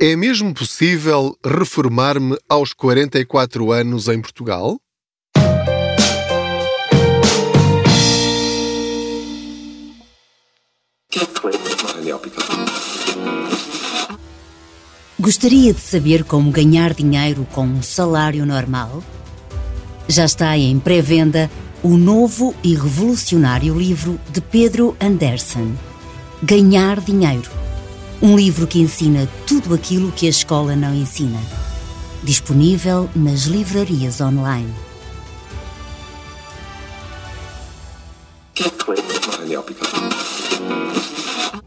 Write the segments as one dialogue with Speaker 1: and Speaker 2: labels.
Speaker 1: É mesmo possível reformar-me aos 44 anos em Portugal?
Speaker 2: Gostaria de saber como ganhar dinheiro com um salário normal? Já está em pré-venda o novo e revolucionário livro de Pedro Anderson, Ganhar Dinheiro um livro que ensina tudo aquilo que a escola não ensina. Disponível nas livrarias online.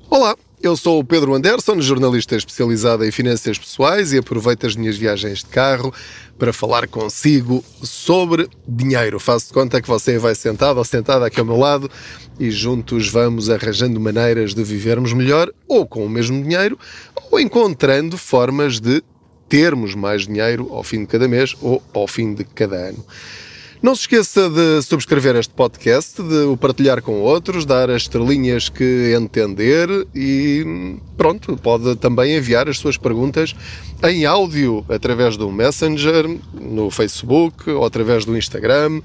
Speaker 1: Olá, eu sou o Pedro Anderson, jornalista especializado em finanças pessoais e aproveito as minhas viagens de carro para falar consigo sobre dinheiro. Faço de conta que você vai sentado ou sentada aqui ao meu lado e juntos vamos arranjando maneiras de vivermos melhor, ou com o mesmo dinheiro, ou encontrando formas de termos mais dinheiro ao fim de cada mês ou ao fim de cada ano. Não se esqueça de subscrever este podcast, de o partilhar com outros, dar as estrelinhas que entender e pronto, pode também enviar as suas perguntas em áudio através do Messenger, no Facebook ou através do Instagram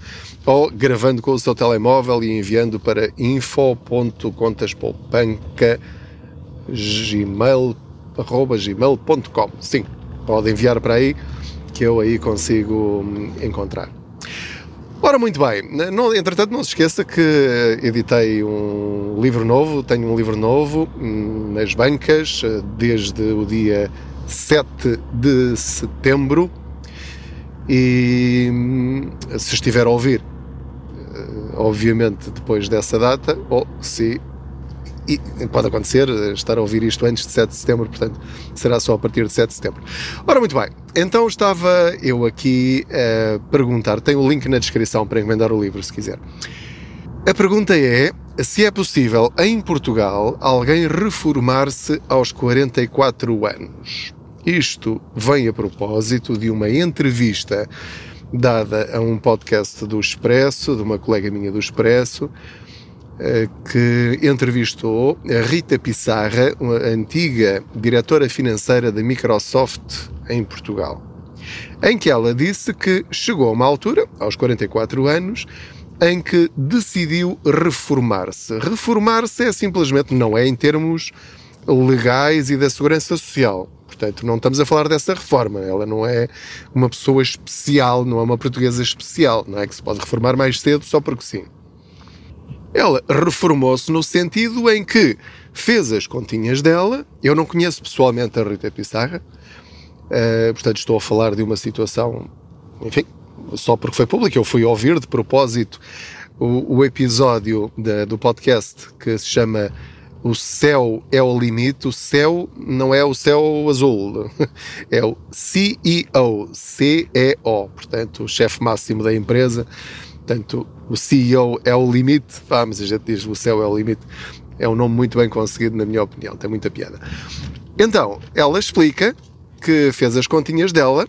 Speaker 1: ou gravando com o seu telemóvel e enviando para info.contaspoupanca.gmail.com Sim, pode enviar para aí que eu aí consigo encontrar. Ora, muito bem. Não, entretanto, não se esqueça que editei um livro novo, tenho um livro novo hum, nas bancas eh, desde o dia 7 de setembro. E hum, se estiver a ouvir, eh, obviamente depois dessa data, ou se e pode acontecer estar a ouvir isto antes de 7 de setembro, portanto será só a partir de 7 de setembro. Ora, muito bem, então estava eu aqui a perguntar, tem o link na descrição para encomendar o livro se quiser. A pergunta é se é possível em Portugal alguém reformar-se aos 44 anos. Isto vem a propósito de uma entrevista dada a um podcast do Expresso, de uma colega minha do Expresso, eh, que entrevistou a Rita Pissarra, uma antiga diretora financeira da Microsoft em Portugal, em que ela disse que chegou a uma altura, aos 44 anos, em que decidiu reformar-se. Reformar-se é simplesmente, não é em termos legais e da segurança social. Portanto, não estamos a falar dessa reforma. Ela não é uma pessoa especial, não é uma portuguesa especial, não é que se pode reformar mais cedo só porque sim. Ela reformou-se no sentido em que fez as continhas dela. Eu não conheço pessoalmente a Rita Pissarra, uh, portanto estou a falar de uma situação, enfim, só porque foi pública. Eu fui ouvir de propósito o, o episódio do podcast que se chama O Céu é o Limite. O céu não é o céu azul, é o CEO, C-E-O, portanto, o chefe máximo da empresa Portanto, o CEO é o limite, mas a gente diz o céu é o limite. É um nome muito bem conseguido, na minha opinião, tem muita piada. Então, ela explica que fez as continhas dela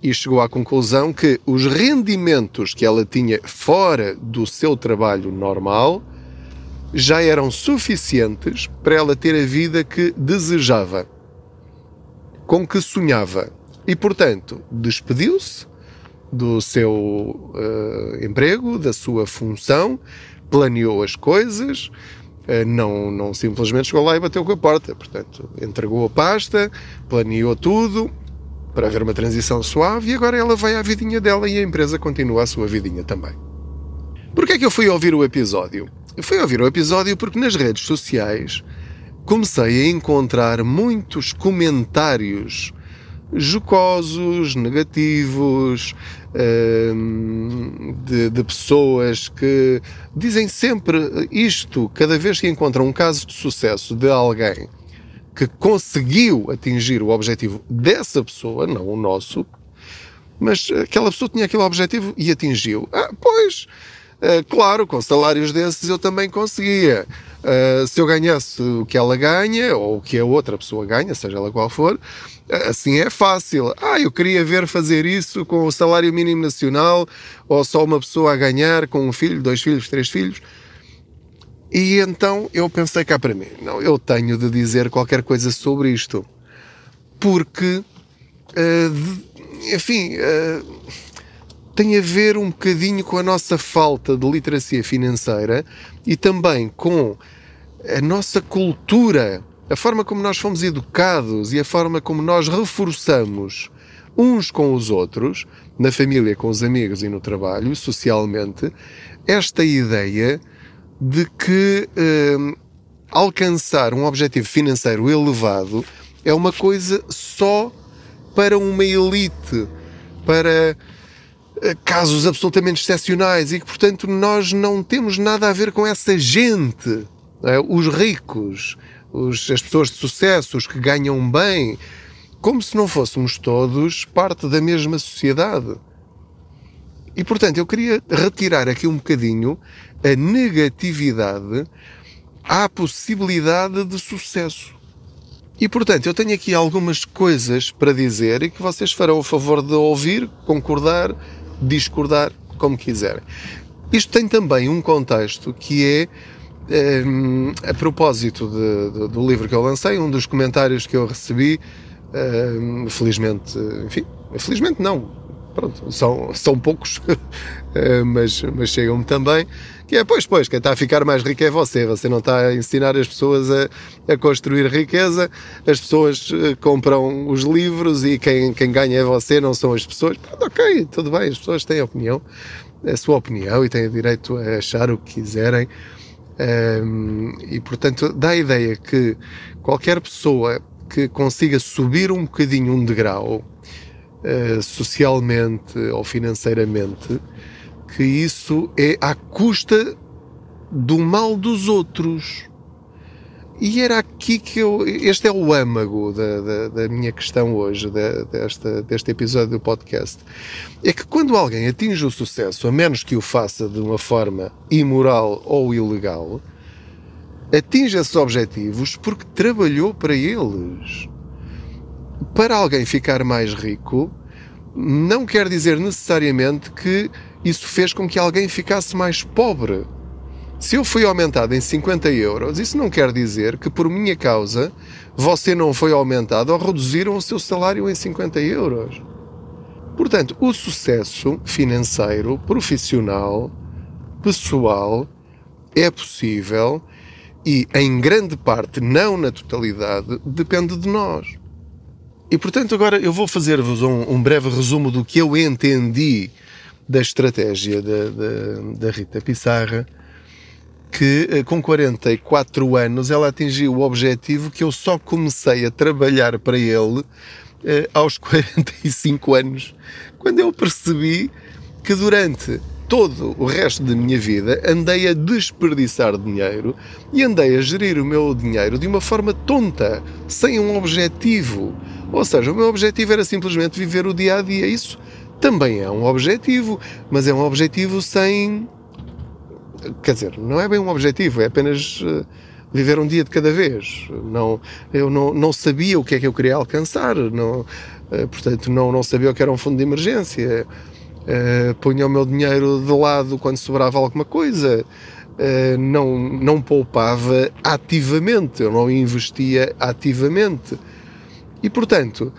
Speaker 1: e chegou à conclusão que os rendimentos que ela tinha fora do seu trabalho normal já eram suficientes para ela ter a vida que desejava, com que sonhava. E, portanto, despediu-se do seu uh, emprego, da sua função, planeou as coisas, uh, não, não simplesmente chegou lá e bateu com a porta. Portanto, entregou a pasta, planeou tudo para haver uma transição suave e agora ela vai à vidinha dela e a empresa continua a sua vidinha também. Porquê é que eu fui ouvir o episódio? Eu fui ouvir o episódio porque nas redes sociais comecei a encontrar muitos comentários jocosos, negativos, de, de, pessoas que dizem sempre isto, cada vez que encontram um caso de sucesso de alguém que conseguiu atingir o objetivo dessa pessoa, não o nosso, mas aquela pessoa tinha aquele objetivo e atingiu. Ah, pois, eh, claro, com salários desses eu também conseguia. Uh, se eu ganhasse o que ela ganha, ou o que a outra pessoa ganha, seja ela qual for, assim é fácil. Ah, eu queria ver fazer isso com o salário mínimo nacional, ou só uma pessoa a ganhar com um filho, dois filhos, três filhos. E então eu pensei cá para mim, não, eu tenho de dizer qualquer coisa sobre isto. porque, uh, enfim, uh, tem a ver um bocadinho com a nossa falta de literacia financeira e também com a nossa cultura, a forma como nós fomos educados e a forma como nós reforçamos uns com os outros, na família, com os amigos e no trabalho, socialmente, esta ideia de que eh, alcançar um objetivo financeiro elevado é uma coisa só para uma elite, para eh, casos absolutamente excepcionais e que, portanto, nós não temos nada a ver com essa gente. É? Os ricos, os, as pessoas de sucesso, os que ganham bem, como se não fôssemos todos parte da mesma sociedade. E, portanto, eu queria retirar aqui um bocadinho a negatividade à possibilidade de sucesso. E, portanto, eu tenho aqui algumas coisas para dizer e que vocês farão o favor de ouvir, concordar discordar como quiserem. Isto tem também um contexto que é, a propósito de, de, do livro que eu lancei, um dos comentários que eu recebi, um, felizmente, enfim, felizmente não, pronto, são, são poucos, mas, mas chegam-me também, que é, pois, pois, quem está a ficar mais rico é você, você não está a ensinar as pessoas a, a construir riqueza, as pessoas eh, compram os livros e quem, quem ganha é você, não são as pessoas. Pronto, ok, tudo bem, as pessoas têm opinião, a sua opinião e têm direito a achar o que quiserem. Um, e portanto dá a ideia que qualquer pessoa que consiga subir um bocadinho um degrau uh, socialmente ou financeiramente que isso é à custa do mal dos outros. E era aqui que eu. Este é o âmago da, da, da minha questão hoje, da, desta, deste episódio do podcast. É que quando alguém atinge o sucesso, a menos que o faça de uma forma imoral ou ilegal, atinge esses objetivos porque trabalhou para eles. Para alguém ficar mais rico, não quer dizer necessariamente que isso fez com que alguém ficasse mais pobre. Se eu fui aumentado em 50 euros, isso não quer dizer que por minha causa você não foi aumentado ou reduziram o seu salário em 50 euros. Portanto, o sucesso financeiro, profissional, pessoal, é possível e, em grande parte, não na totalidade, depende de nós. E, portanto, agora eu vou fazer-vos um, um breve resumo do que eu entendi da estratégia da, da, Rita Pissarra, que eh, com 44 anos ela atingiu o objetivo que eu só comecei a trabalhar para ele eh, aos 45 anos, quando eu percebi que durante todo o resto da minha vida andei a desperdiçar dinheiro e andei a gerir o meu dinheiro de uma forma tonta, sem um objetivo. Ou seja, o meu objetivo era simplesmente viver o dia a dia. Isso também é um objetivo, mas é um objetivo sem. Quer dizer, não é bem um objetivo, é apenas eh, viver um dia de cada vez. Não, eu não, não sabia o que é que eu queria alcançar, não, eh, portanto, não, não sabia o que era um fundo de emergência. Uh, punha o meu dinheiro de lado quando sobrava alguma coisa. Uh, não, não poupava ativamente, eu não investia ativamente. E portanto,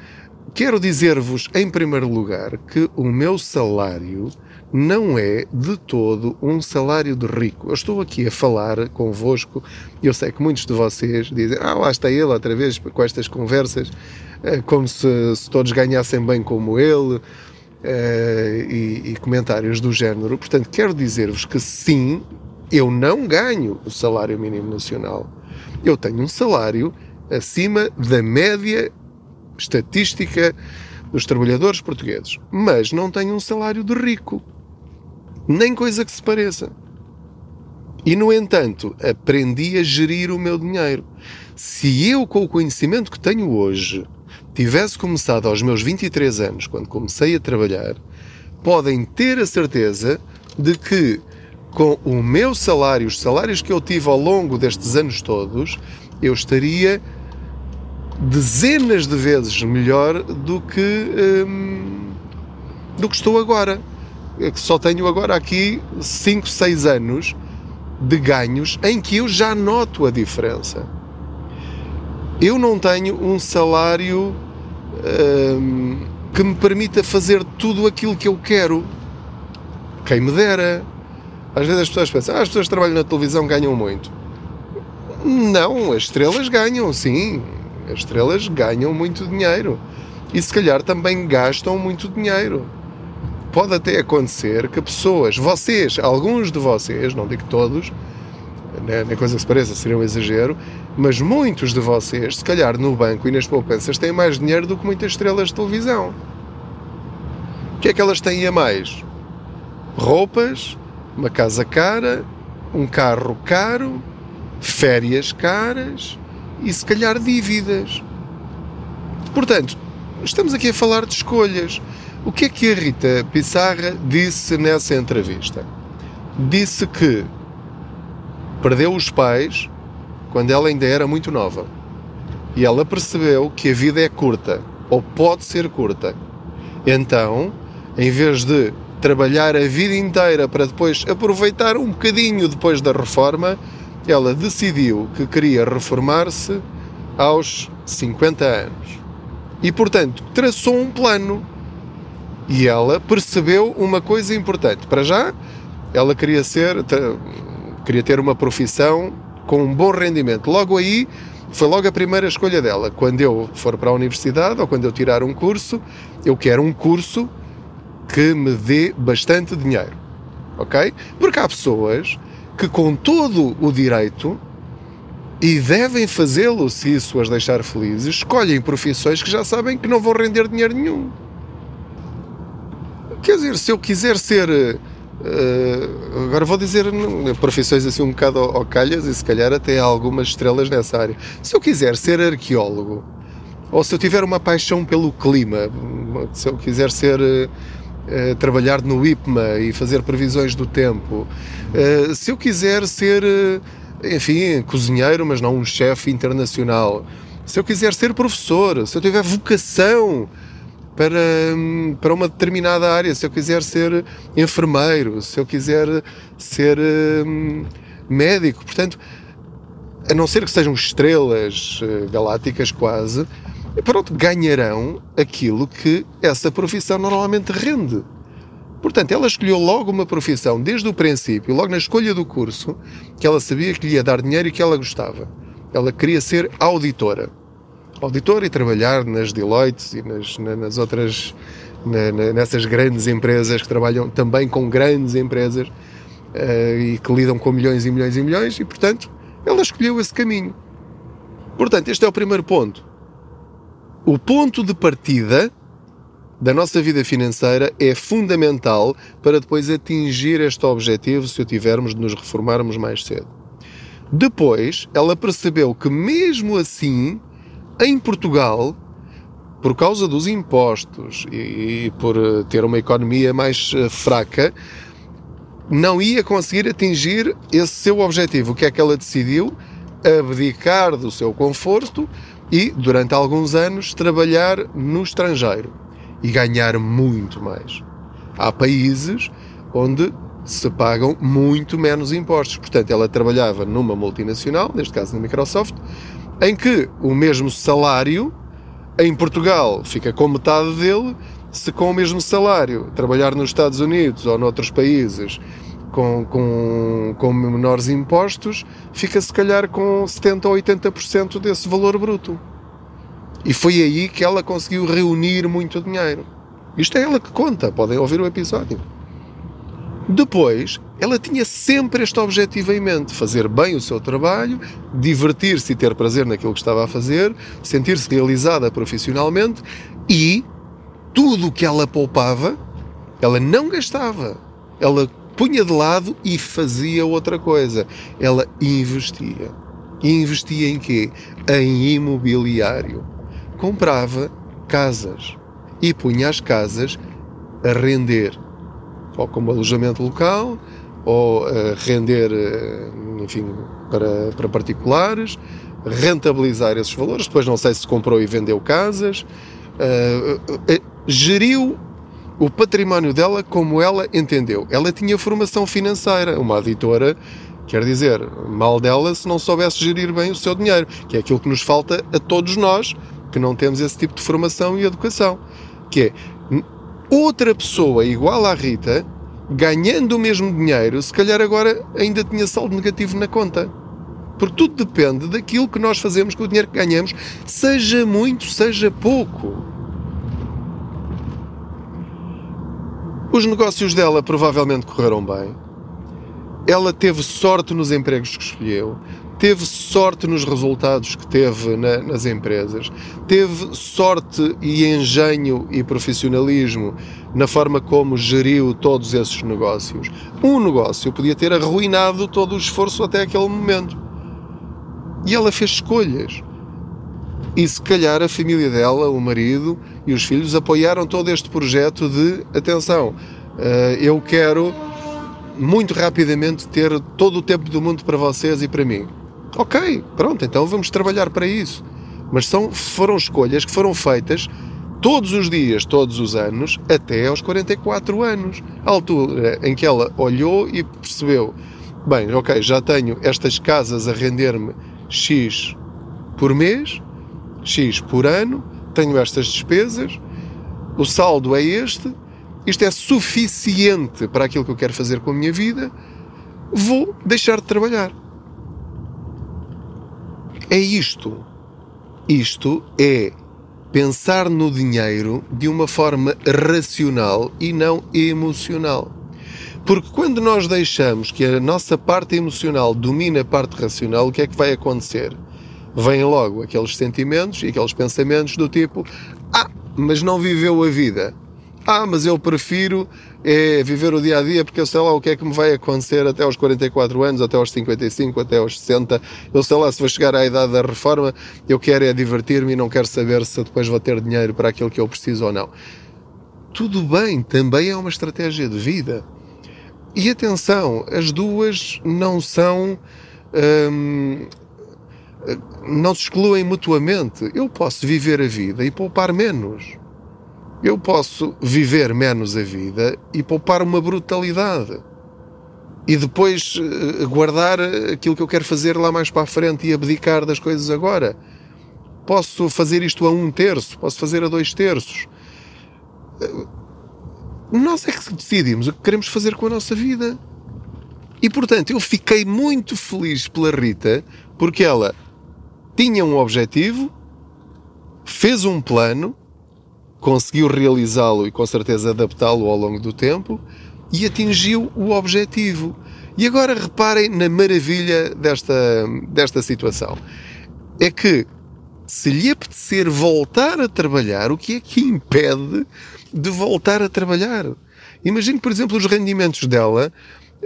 Speaker 1: Quero dizer-vos, em primeiro lugar, que o meu salário não é de todo um salário de rico. Eu estou aqui a falar convosco e eu sei que muitos de vocês dizem: Ah, lá está ele outra vez com estas conversas, eh, como se, se todos ganhassem bem como ele. Uh, e, e, comentários do género. Portanto, quero dizer-vos que sim, eu não ganho o salário mínimo nacional. Eu tenho um salário acima da média estatística dos trabalhadores portugueses, mas não tenho um salário de rico, nem coisa que se pareça. E, no entanto, aprendi a gerir o meu dinheiro. Se eu, com o conhecimento que tenho hoje, tivesse começado aos meus 23 anos, quando comecei a trabalhar, podem ter a certeza de que, com o meu salário, os salários que eu tive ao longo destes anos todos, eu estaria dezenas de vezes melhor do que hum, do que estou agora. É que só tenho agora aqui 5, 6 anos de ganhos em que eu já noto a diferença. Eu não tenho um salário hum, que me permita fazer tudo aquilo que eu quero. Quem me dera. Às vezes as pessoas pensam, ah, as pessoas que trabalham na televisão ganham muito. Não, as estrelas ganham, sim. As estrelas ganham muito dinheiro. E se calhar também gastam muito dinheiro. Pode até acontecer que pessoas, vocês, alguns de vocês, não digo todos, nem é coisa que se pareça, seria um exagero, mas muitos de vocês, se calhar no banco e nas poupanças, têm mais dinheiro do que muitas estrelas de televisão. O que é que elas têm a mais? Roupas, uma casa cara, um carro caro, férias caras e se calhar dívidas. Portanto, estamos aqui a falar de escolhas. O que é que a Rita Pissarra disse nessa entrevista? Disse que perdeu os pais quando ela ainda era muito nova. E ela percebeu que a vida é curta, ou pode ser curta. Então, em vez de trabalhar a vida inteira para depois aproveitar um bocadinho depois da reforma, ela decidiu que queria reformar-se aos 50 anos. E, portanto, traçou um plano. E ela percebeu uma coisa importante. Para já, ela queria ser, queria ter uma profissão com um bom rendimento. Logo aí, foi logo a primeira escolha dela. Quando eu for para a universidade ou quando eu tirar um curso, eu quero um curso que me dê bastante dinheiro. Ok? Porque há pessoas que, com todo o direito, e devem fazê-lo se isso as deixar felizes, escolhem profissões que já sabem que não vão render dinheiro nenhum. Quer dizer, se eu quiser ser. Uh, agora vou dizer profissões assim um bocado ao calhas e se calhar até algumas estrelas nessa área. Se eu quiser ser arqueólogo, ou se eu tiver uma paixão pelo clima, se eu quiser ser uh, trabalhar no IPMA e fazer previsões do tempo. Se eu quiser ser, enfim, cozinheiro, mas não um chefe internacional. Se eu quiser ser professor, se eu tiver vocação para, para uma determinada área, se eu quiser ser enfermeiro, se eu quiser ser um, médico, portanto, a não ser que sejam estrelas galácticas quase, pronto, ganharão aquilo que essa profissão normalmente rende. Portanto, ela escolheu logo uma profissão desde o princípio, logo na escolha do curso, que ela sabia que lhe ia dar dinheiro e que ela gostava. Ela queria ser auditora. Auditora e trabalhar nas Deloitte e nas, nas outras, na, nessas grandes empresas que trabalham também com grandes empresas uh, e que lidam com milhões e milhões e milhões, e portanto, ela escolheu esse caminho. Portanto, este é o primeiro ponto o ponto de partida da nossa vida financeira é fundamental para depois atingir este objetivo se o tivermos de nos reformarmos mais cedo. Depois, ela percebeu que, mesmo assim, em Portugal, por causa dos impostos e, e por eh, ter uma economia mais uh, fraca, não ia conseguir atingir esse seu objetivo. O que é que ela decidiu? Abdicar do seu conforto e, durante alguns anos, trabalhar no estrangeiro e ganhar muito mais. Há países onde se pagam muito menos impostos. Portanto, ela trabalhava numa multinacional, neste caso na Microsoft, em que o mesmo salário em Portugal fica com metade dele, se com o mesmo salário trabalhar nos Estados Unidos ou noutros países com, com, com menores impostos, fica se calhar com 70% ou 80% desse valor bruto. E foi aí que ela conseguiu reunir muito dinheiro. Isto é ela que conta, podem ouvir o episódio. Depois, ela tinha sempre este objetivo em mente: fazer bem o seu trabalho, divertir-se e ter prazer naquilo que estava a fazer, sentir-se realizada profissionalmente e tudo o que ela poupava, ela não gastava. Ela punha de lado e fazia outra coisa. Ela investia. Investia em quê? Em imobiliário. Comprava casas e punha as casas a render, ou como alojamento local, ou a render, eh, enfim, para, para particulares, rentabilizar esses valores. Depois não sei se comprou e vendeu casas. Uh, geriu o património dela como ela entendeu. Ela tinha formação financeira, uma editora, quer dizer, mal dela se não soubesse gerir bem o seu dinheiro, que é aquilo que nos falta a todos nós, porque não temos esse tipo de formação e educação. Que é outra pessoa igual à Rita, ganhando o mesmo dinheiro, se calhar agora ainda tinha saldo negativo na conta. Porque tudo depende daquilo que nós fazemos com o dinheiro que ganhamos, seja muito, seja pouco. Os negócios dela provavelmente correram bem. Ela teve sorte nos empregos que escolheu, teve sorte nos resultados que teve na, nas empresas, teve sorte e engenho e profissionalismo na forma como geriu todos esses negócios. Um negócio podia ter arruinado todo o esforço até aquele momento. E ela fez escolhas. E se calhar a família dela, o marido e os filhos apoiaram todo este projeto de atenção, eh, eu quero muito rapidamente ter todo o tempo do mundo para vocês e para mim. Ok, pronto, então vamos trabalhar para isso. Mas são, foram escolhas que foram feitas todos os dias, todos os anos, até aos 44 anos. A altura em que ela olhou e percebeu: bem, ok, já tenho estas casas a render-me X por mês, X por ano, tenho estas despesas, o saldo é este, isto é suficiente para aquilo que eu quero fazer com a minha vida, vou deixar de trabalhar. É isto. Isto é pensar no dinheiro de uma forma racional e não emocional. Porque quando nós deixamos que a nossa parte emocional domine a parte racional, o que é que vai acontecer? Vêm logo aqueles sentimentos e aqueles pensamentos do tipo: Ah, mas não viveu a vida. Ah, mas eu prefiro é, viver o dia a dia porque eu sei lá o que é que me vai acontecer até aos 44 anos, até aos 55, até aos 60. Eu sei lá se vou chegar à idade da reforma, eu quero é divertir-me e não quero saber se depois vou ter dinheiro para aquilo que eu preciso ou não. Tudo bem, também é uma estratégia de vida. E atenção, as duas não são. Hum, não se excluem mutuamente. Eu posso viver a vida e poupar menos eu posso viver menos a vida e poupar uma brutalidade. E depois eh, guardar aquilo que eu quero fazer lá mais para a frente e abdicar das coisas agora. Posso fazer isto a um terço, posso fazer a dois terços. Eh, nós é que decidimos o que queremos fazer com a nossa vida. E portanto, eu fiquei muito feliz pela Rita, porque ela tinha um objetivo, fez um plano conseguiu realizá-lo e com certeza adaptá-lo ao longo do tempo e atingiu o objetivo. E agora reparem na maravilha desta, desta situação. É que se lhe apetecer voltar a trabalhar, o que é que impede de voltar a trabalhar? Imagine, por exemplo, os rendimentos dela,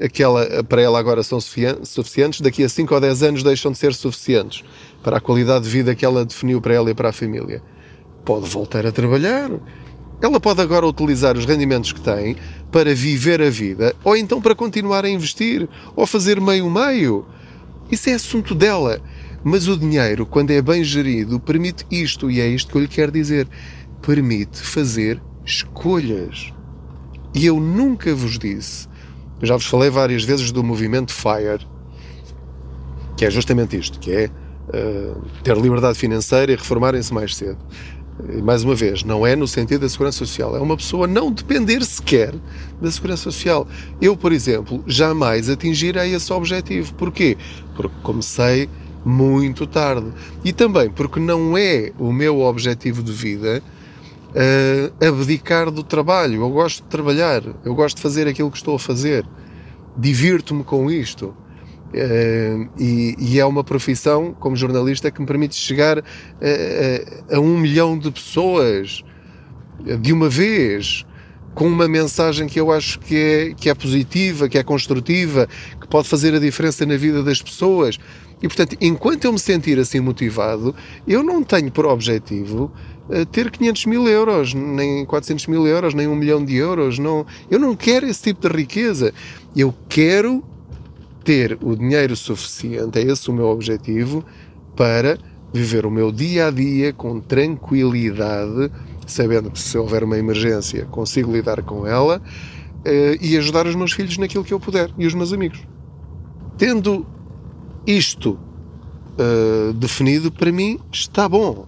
Speaker 1: aquela, para ela agora são suficientes, daqui a 5 ou 10 anos deixam de ser suficientes para a qualidade de vida que ela definiu para ela e para a família pode voltar a trabalhar. Ela pode agora utilizar os rendimentos que tem para viver a vida, ou então para continuar a investir, ou fazer meio-meio. Isso é assunto dela. Mas o dinheiro, quando é bem gerido, permite isto, e é isto que eu lhe quero dizer: permite fazer escolhas. E eu nunca vos disse, já vos falei várias vezes do movimento FIRE, que é justamente isto, que é uh, ter liberdade financeira e reformarem-se mais cedo mais uma vez, não é no sentido da segurança social, é uma pessoa não depender sequer da segurança social. Eu, por exemplo, jamais atingirei esse objetivo. Porquê? Porque comecei muito tarde. E também porque não é o meu objetivo de vida uh, abdicar do trabalho. Eu gosto de trabalhar, eu gosto de fazer aquilo que estou a fazer. Divirto-me com isto. Uh, e, e, é uma profissão, como jornalista, que me permite chegar a, a, a, um milhão de pessoas de uma vez, com uma mensagem que eu acho que é, que é positiva, que é construtiva, que pode fazer a diferença na vida das pessoas. E, portanto, enquanto eu me sentir assim motivado, eu não tenho por objetivo ter 500 mil euros, nem 400 mil euros, nem um milhão de euros. Não, eu não quero esse tipo de riqueza. Eu quero ter o dinheiro suficiente, é esse o meu objetivo, para viver o meu dia a dia com tranquilidade, sabendo que se houver uma emergência consigo lidar com ela eh, e ajudar os meus filhos naquilo que eu puder e os meus amigos. Tendo isto uh, definido, para mim está bom.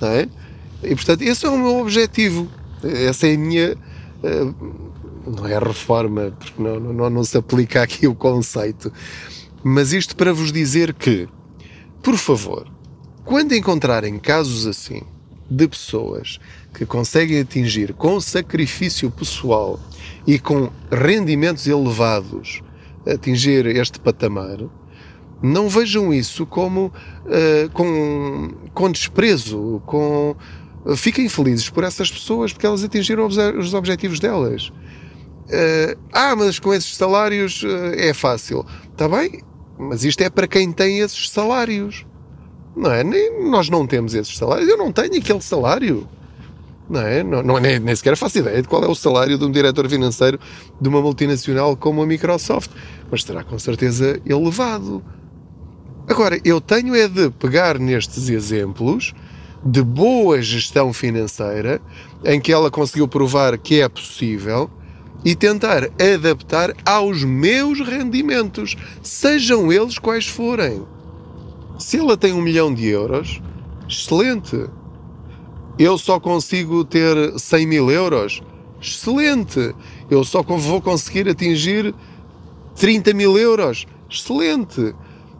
Speaker 1: Não é? E portanto, esse é o meu objetivo. Essa é a minha. Uh, não é reforma, porque não, não, não se aplica aqui o conceito. Mas isto para vos dizer que, por favor, quando encontrarem casos assim de pessoas que conseguem atingir com sacrifício pessoal e com rendimentos elevados atingir este patamar, não vejam isso como uh, com, com desprezo, com fiquem felizes por essas pessoas porque elas atingiram os objetivos delas. Uh, ah, mas com esses salários uh, é fácil. Está bem, mas isto é para quem tem esses salários. Não é? Nem, nós não temos esses salários. Eu não tenho aquele salário. Não é? Não, não, nem, nem sequer faço ideia de qual é o salário de um diretor financeiro de uma multinacional como a Microsoft. Mas será com certeza elevado. Agora, eu tenho é de pegar nestes exemplos de boa gestão financeira, em que ela conseguiu provar que é possível, e tentar adaptar aos meus rendimentos, sejam eles quais forem. Se ela tem um milhão de euros, excelente. Eu só consigo ter 100 mil euros, excelente. Eu só vou conseguir atingir 30 mil euros, excelente.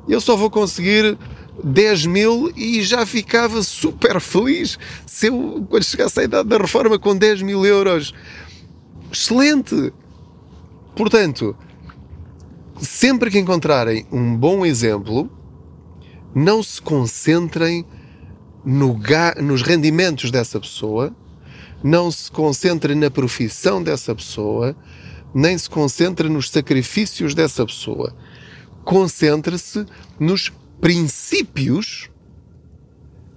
Speaker 1: Eu só vou conseguir 10 mil e já ficava super feliz se eu, quando chegasse à idade da reforma, com 10 mil euros. Excelente! Portanto, sempre que encontrarem um bom exemplo, não se concentrem no nos rendimentos dessa pessoa, não se concentrem na profissão dessa pessoa, nem se concentrem nos sacrifícios dessa pessoa. Concentre-se nos princípios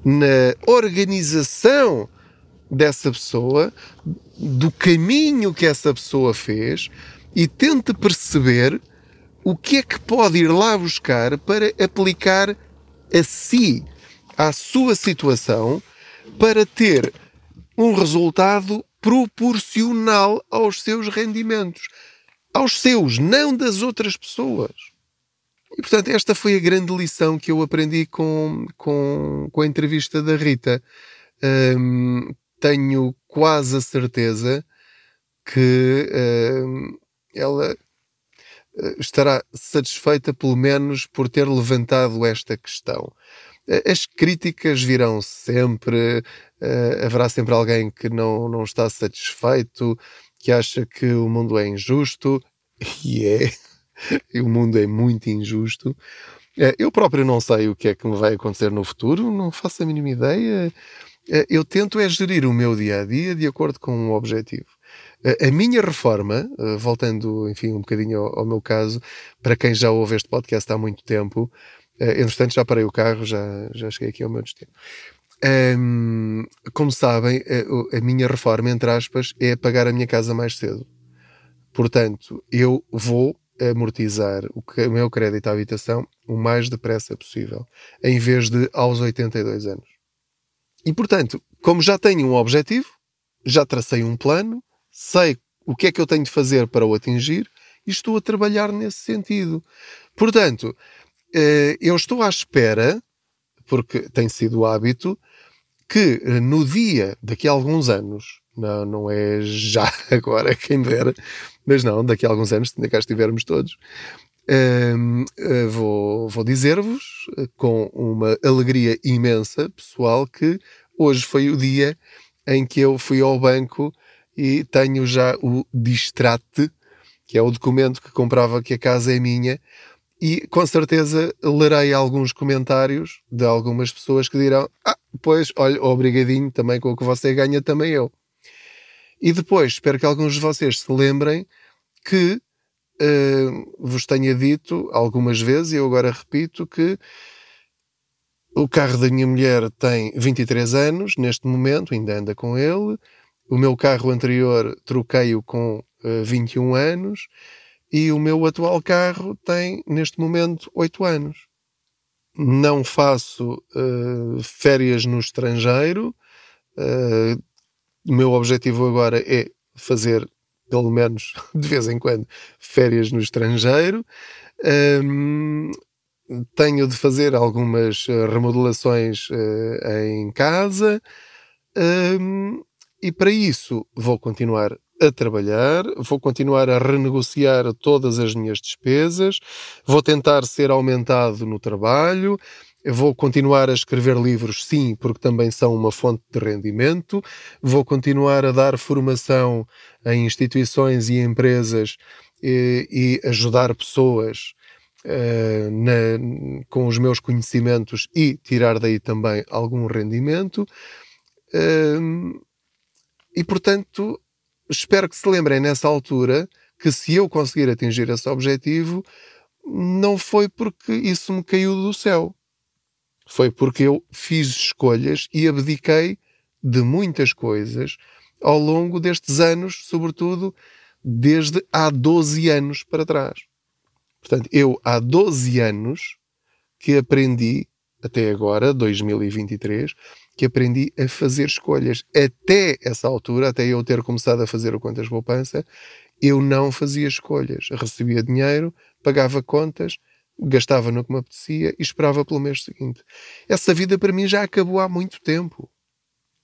Speaker 1: na organização dessa pessoa, do caminho que essa pessoa fez e tente perceber o que é que pode ir lá buscar para aplicar a si, à sua situação, para ter um resultado proporcional aos seus rendimentos. Aos seus, não das outras pessoas. E, portanto, esta foi a grande lição que eu aprendi com, com, com a entrevista da Rita. Tenho quase a certeza que um, ela eh, estará satisfeita, pelo menos, por ter levantado esta questão. As críticas virão sempre, uh, haverá sempre alguém que não, não está satisfeito, que acha que o mundo é injusto, e é o mundo é muito injusto. Eh, eu próprio não sei o que é que me vai acontecer no futuro, não faço a mínima ideia. Eh, eu tento é gerir o meu dia a dia de acordo com um objetivo. Eh, a minha reforma, voltando, enfim, um bocadinho ao, meu caso, para quem já ouve este podcast há muito tempo, entretanto já parei o carro, já, já cheguei aqui ao meu destino. Um, como sabem, a, a minha reforma, entre aspas, é pagar a minha casa mais cedo. Portanto, eu vou amortizar o, o meu crédito à habitação o mais depressa possível, em vez de aos 82 anos. E portanto, como já tenho um objetivo, já tracei um plano, sei o que é que eu tenho de fazer para o atingir e estou a trabalhar nesse sentido. Portanto, eh, eu estou à espera, porque tem sido o hábito, que no dia, daqui a alguns anos, não, não é já agora, quem dera, mas não, daqui a alguns anos, ainda cá estivermos todos, uh, vou, vou dizer-vos eh, com uma alegria imensa, pessoal, que hoje foi o dia em que eu fui ao banco e tenho já o distrate, que é o documento que comprova que a casa é minha, e com certeza lerei alguns comentários de algumas pessoas que dirão: Ah, pois, olha, obrigadinho também com o que você ganha, também eu. E depois, espero que alguns de vocês se lembrem que uh, vos tenha dito algumas vezes, e eu agora repito, que o carro da minha mulher tem 23 anos, neste momento, ainda anda com ele. O meu carro anterior troquei-o com uh, 21 anos. E o meu atual carro tem, neste momento, 8 anos. Não faço uh, férias no estrangeiro. Uh, o meu objetivo agora é fazer, pelo menos de vez em quando, férias no estrangeiro. Um, tenho de fazer algumas uh, remodelações uh, em casa um, e para isso vou continuar a trabalhar, vou continuar a renegociar todas as minhas despesas, vou tentar ser aumentado no trabalho, vou continuar a escrever livros, sim, porque também são uma fonte de rendimento, vou continuar a dar formação em instituições e empresas e, e ajudar pessoas uh, na, com os meus conhecimentos e tirar daí também algum rendimento. Uh, e portanto, espero que se lembrem nessa altura que se eu conseguir atingir esse objetivo, não foi porque isso me caiu do céu. Foi porque eu fiz escolhas e abdiquei de muitas coisas ao longo destes anos, sobretudo desde há 12 anos para trás. Portanto, eu há 12 anos que aprendi, até agora, 2023, que aprendi a fazer escolhas. Até essa altura, até eu ter começado a fazer o Contas Poupança, eu não fazia escolhas. Recebia dinheiro, pagava contas, gastava no que me apetecia e esperava pelo mês seguinte. Essa vida para mim já acabou há muito tempo.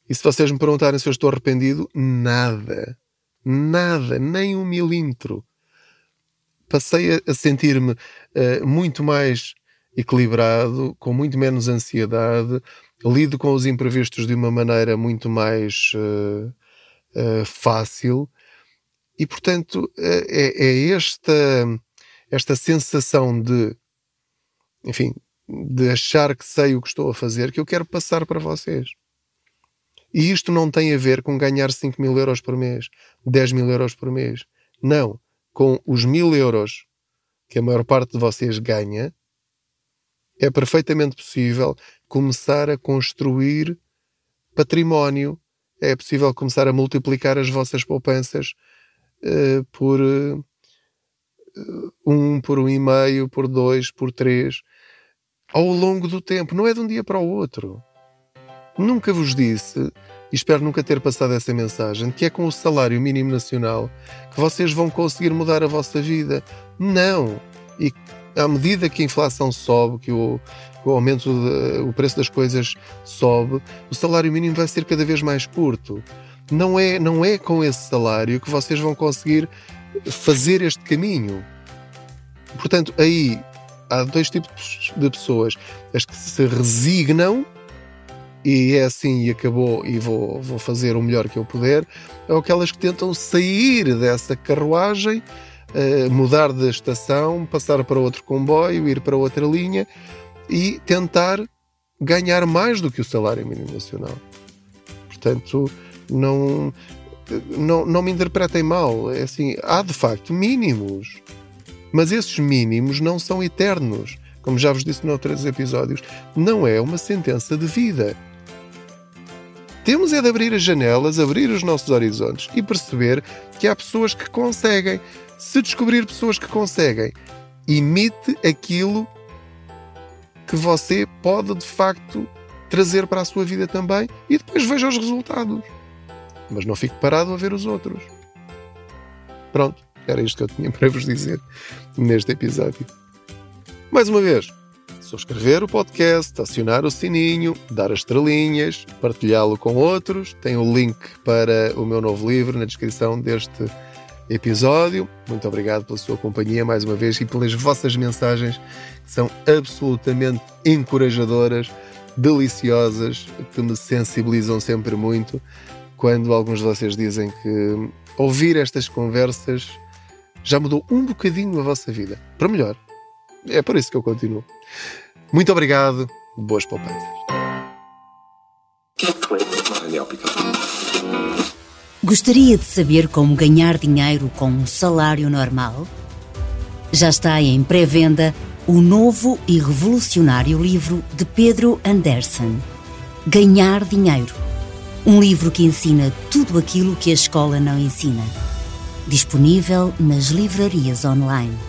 Speaker 1: E se vocês me perguntarem se eu estou arrependido, nada. Nada, nem um milímetro. Passei a, sentir-me uh, muito mais equilibrado, com muito menos ansiedade, lido com os imprevistos de uma maneira muito mais uh, uh, fácil e, portanto, é, é, esta, esta sensação de, enfim, de achar que sei o que estou a fazer que eu quero passar para vocês. E isto não tem a ver com ganhar 5 mil euros por mês, 10 mil euros por mês. Não. Com os mil euros que a maior parte de vocês ganha, é perfeitamente possível começar a construir património. É possível começar a multiplicar as vossas poupanças uh, por uh, um, por um e meio, por dois, por três, ao longo do tempo. Não é de um dia para o outro. Nunca vos disse, e espero nunca ter passado essa mensagem, que é com o salário mínimo nacional que vocês vão conseguir mudar a vossa vida. Não! E à medida que a inflação sobe, que o, o aumento, de, o preço das coisas sobe, o salário mínimo vai ser cada vez mais curto. Não é, não é com esse salário que vocês vão conseguir fazer este caminho. Portanto, aí há dois tipos de pessoas: as que se resignam e é assim e acabou e vou, vou fazer o melhor que eu puder, ou aquelas que tentam sair dessa carruagem, uh, mudar de estação, passar para outro comboio, ir para outra linha e tentar ganhar mais do que o salário mínimo nacional. Portanto, não, não, não me interpretem mal. É assim, há de facto mínimos, mas esses mínimos não são eternos. Como já vos disse noutros episódios, não é uma sentença de vida. Temos é de abrir as janelas, abrir os nossos horizontes e perceber que há pessoas que conseguem. Se descobrir pessoas que conseguem, imite aquilo que você pode de facto trazer para a sua vida também e depois veja os resultados. Mas não fique parado a ver os outros. Pronto, era isto que eu tinha para vos dizer neste episódio. Mais uma vez, subscrever o podcast, acionar o sininho, dar as estrelinhas, partilhá-lo com outros. Tem o link para o meu novo livro na descrição deste episódio. Muito obrigado pela sua companhia mais uma vez e pelas vossas mensagens que são absolutamente encorajadoras, deliciosas, que me sensibilizam sempre muito quando alguns de vocês dizem que ouvir estas conversas já mudou um bocadinho a vossa vida para melhor. É por isso que eu continuo. Muito obrigado. Boas poupanças.
Speaker 2: Gostaria de saber como ganhar dinheiro com um salário normal? Já está em pré-venda o novo e revolucionário livro de Pedro Anderson, Ganhar Dinheiro. Um livro que ensina tudo aquilo que a escola não ensina. Disponível nas livrarias online.